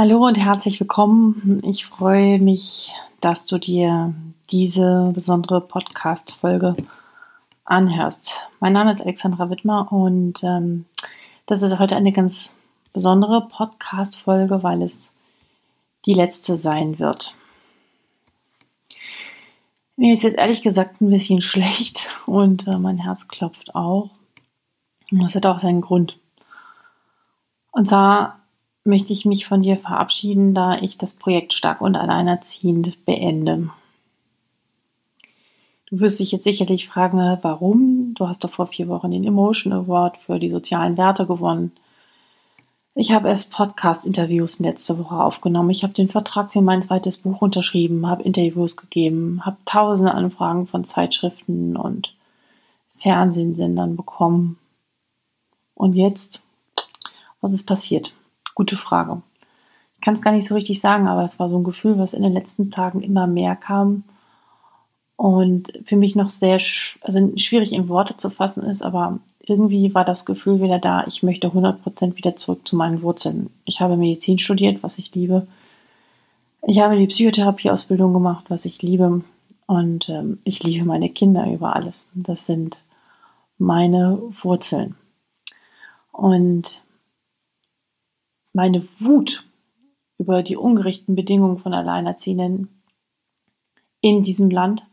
Hallo und herzlich willkommen. Ich freue mich, dass du dir diese besondere Podcast-Folge anhörst. Mein Name ist Alexandra Wittmer und ähm, das ist heute eine ganz besondere Podcast-Folge, weil es die letzte sein wird. Mir ist jetzt ehrlich gesagt ein bisschen schlecht und äh, mein Herz klopft auch. Und das hat auch seinen Grund. Und zwar möchte ich mich von dir verabschieden, da ich das Projekt Stark und Alleinerziehend beende. Du wirst dich jetzt sicherlich fragen, warum? Du hast doch vor vier Wochen den Emotion Award für die sozialen Werte gewonnen. Ich habe erst Podcast-Interviews letzte Woche aufgenommen. Ich habe den Vertrag für mein zweites Buch unterschrieben, habe Interviews gegeben, habe tausende Anfragen von Zeitschriften und Fernsehsendern bekommen. Und jetzt, was ist passiert? Gute Frage. Ich kann es gar nicht so richtig sagen, aber es war so ein Gefühl, was in den letzten Tagen immer mehr kam und für mich noch sehr also schwierig in Worte zu fassen ist, aber irgendwie war das Gefühl wieder da, ich möchte 100% wieder zurück zu meinen Wurzeln. Ich habe Medizin studiert, was ich liebe. Ich habe die Psychotherapieausbildung gemacht, was ich liebe. Und ähm, ich liebe meine Kinder über alles. Das sind meine Wurzeln. Und meine Wut über die ungerechten Bedingungen von Alleinerziehenden in diesem Land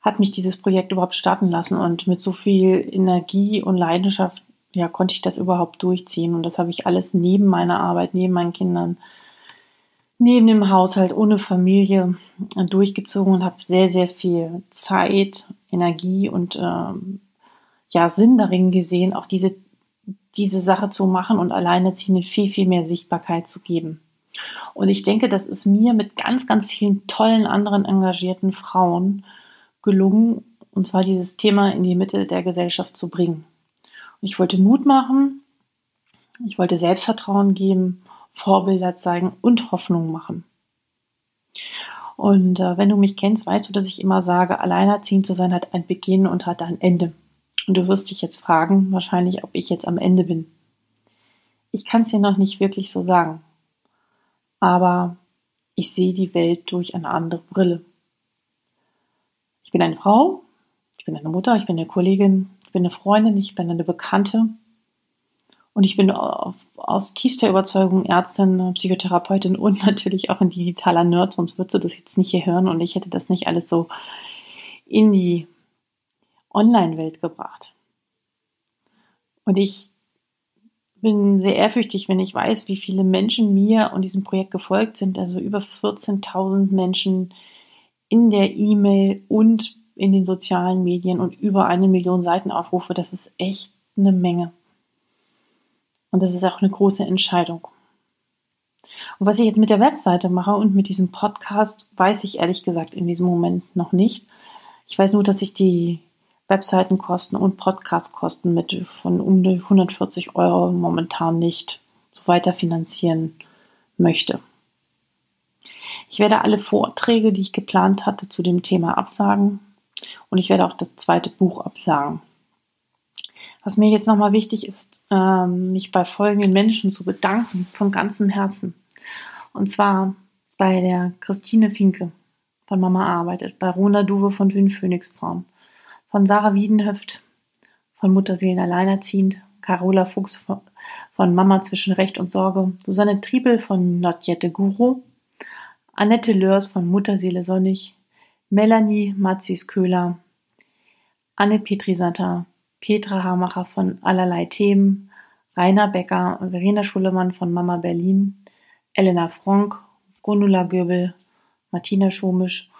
hat mich dieses Projekt überhaupt starten lassen. Und mit so viel Energie und Leidenschaft ja, konnte ich das überhaupt durchziehen. Und das habe ich alles neben meiner Arbeit, neben meinen Kindern, neben dem Haushalt, ohne Familie durchgezogen und habe sehr, sehr viel Zeit, Energie und ähm, ja, Sinn darin gesehen, auch diese diese Sache zu machen und Alleinerziehenden viel, viel mehr Sichtbarkeit zu geben. Und ich denke, das ist mir mit ganz, ganz vielen tollen anderen engagierten Frauen gelungen, und zwar dieses Thema in die Mitte der Gesellschaft zu bringen. Und ich wollte Mut machen, ich wollte Selbstvertrauen geben, Vorbilder zeigen und Hoffnung machen. Und äh, wenn du mich kennst, weißt du, dass ich immer sage, alleinerziehend zu sein hat ein Beginn und hat ein Ende. Und du wirst dich jetzt fragen, wahrscheinlich, ob ich jetzt am Ende bin. Ich kann es dir noch nicht wirklich so sagen. Aber ich sehe die Welt durch eine andere Brille. Ich bin eine Frau, ich bin eine Mutter, ich bin eine Kollegin, ich bin eine Freundin, ich bin eine Bekannte. Und ich bin aus tiefster Überzeugung Ärztin, Psychotherapeutin und natürlich auch ein digitaler Nerd, sonst würdest du das jetzt nicht hier hören und ich hätte das nicht alles so in die Online-Welt gebracht. Und ich bin sehr ehrfürchtig, wenn ich weiß, wie viele Menschen mir und diesem Projekt gefolgt sind. Also über 14.000 Menschen in der E-Mail und in den sozialen Medien und über eine Million Seitenaufrufe. Das ist echt eine Menge. Und das ist auch eine große Entscheidung. Und was ich jetzt mit der Webseite mache und mit diesem Podcast, weiß ich ehrlich gesagt in diesem Moment noch nicht. Ich weiß nur, dass ich die Webseitenkosten und Podcastkosten mit von um die 140 Euro momentan nicht so weiter finanzieren möchte. Ich werde alle Vorträge, die ich geplant hatte, zu dem Thema absagen und ich werde auch das zweite Buch absagen. Was mir jetzt nochmal wichtig ist, ähm, mich bei folgenden Menschen zu bedanken von ganzem Herzen. Und zwar bei der Christine Finke von Mama arbeitet, bei Rona Duwe von Wien Phoenix Frauen, von Sarah Wiedenhöft, von Mutterseelen alleinerziehend, Carola Fuchs von Mama zwischen Recht und Sorge, Susanne Triebel von Notjette Guru, Annette Lörs von Mutterseele Sonnig, Melanie Matzis-Köhler, Anne Petrisata, Petra Hamacher von Allerlei Themen, Rainer Becker und Verena Schullemann von Mama Berlin, Elena Fronk, Gundula Göbel, Martina Schomisch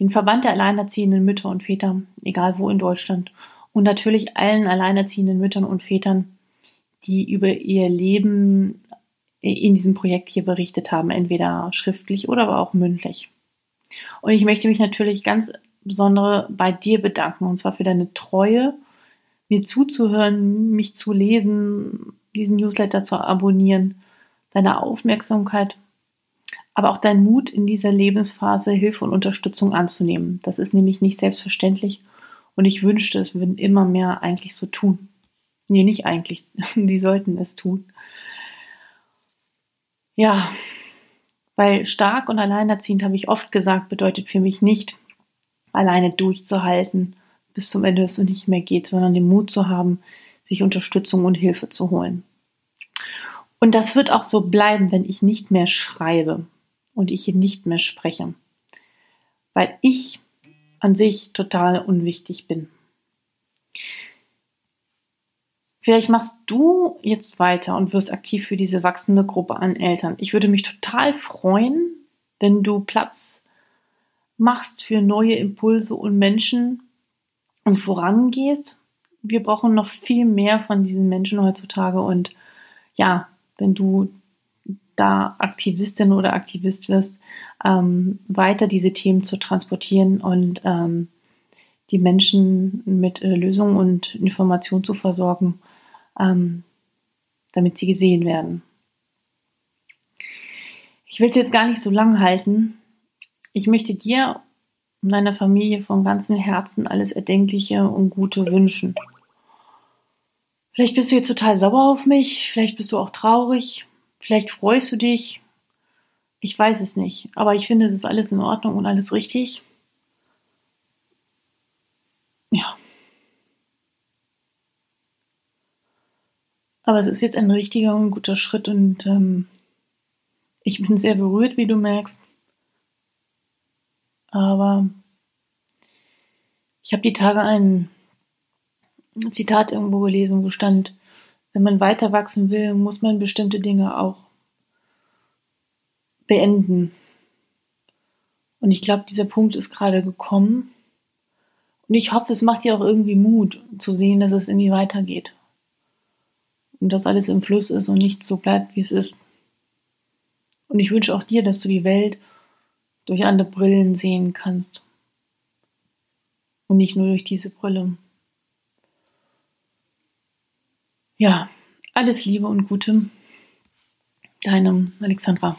den Verband der alleinerziehenden Mütter und Väter, egal wo in Deutschland, und natürlich allen alleinerziehenden Müttern und Vätern, die über ihr Leben in diesem Projekt hier berichtet haben, entweder schriftlich oder aber auch mündlich. Und ich möchte mich natürlich ganz besonders bei dir bedanken, und zwar für deine Treue, mir zuzuhören, mich zu lesen, diesen Newsletter zu abonnieren, deine Aufmerksamkeit aber auch dein Mut in dieser Lebensphase Hilfe und Unterstützung anzunehmen. Das ist nämlich nicht selbstverständlich und ich wünschte, es würden immer mehr eigentlich so tun. Nee, nicht eigentlich, die sollten es tun. Ja, Weil stark und alleinerziehend, habe ich oft gesagt, bedeutet für mich nicht, alleine durchzuhalten, bis zum Ende es nicht mehr geht, sondern den Mut zu haben, sich Unterstützung und Hilfe zu holen. Und das wird auch so bleiben, wenn ich nicht mehr schreibe und ich hier nicht mehr spreche. Weil ich an sich total unwichtig bin. Vielleicht machst du jetzt weiter und wirst aktiv für diese wachsende Gruppe an Eltern. Ich würde mich total freuen, wenn du Platz machst für neue Impulse und Menschen und vorangehst. Wir brauchen noch viel mehr von diesen Menschen heutzutage und ja, wenn du da Aktivistin oder Aktivist wirst, ähm, weiter diese Themen zu transportieren und ähm, die Menschen mit äh, Lösungen und Informationen zu versorgen, ähm, damit sie gesehen werden. Ich will es jetzt gar nicht so lang halten. Ich möchte dir und deiner Familie von ganzem Herzen alles Erdenkliche und Gute wünschen. Vielleicht bist du jetzt total sauer auf mich, vielleicht bist du auch traurig, vielleicht freust du dich. Ich weiß es nicht, aber ich finde, es ist alles in Ordnung und alles richtig. Ja. Aber es ist jetzt ein richtiger und guter Schritt und ähm, ich bin sehr berührt, wie du merkst. Aber ich habe die Tage ein Zitat irgendwo gelesen, wo stand, wenn man weiter wachsen will, muss man bestimmte Dinge auch beenden. Und ich glaube, dieser Punkt ist gerade gekommen. Und ich hoffe, es macht dir auch irgendwie Mut zu sehen, dass es irgendwie weitergeht. Und dass alles im Fluss ist und nicht so bleibt, wie es ist. Und ich wünsche auch dir, dass du die Welt durch andere Brillen sehen kannst. Und nicht nur durch diese Brille. Ja, alles Liebe und Gute. Deinem Alexandra.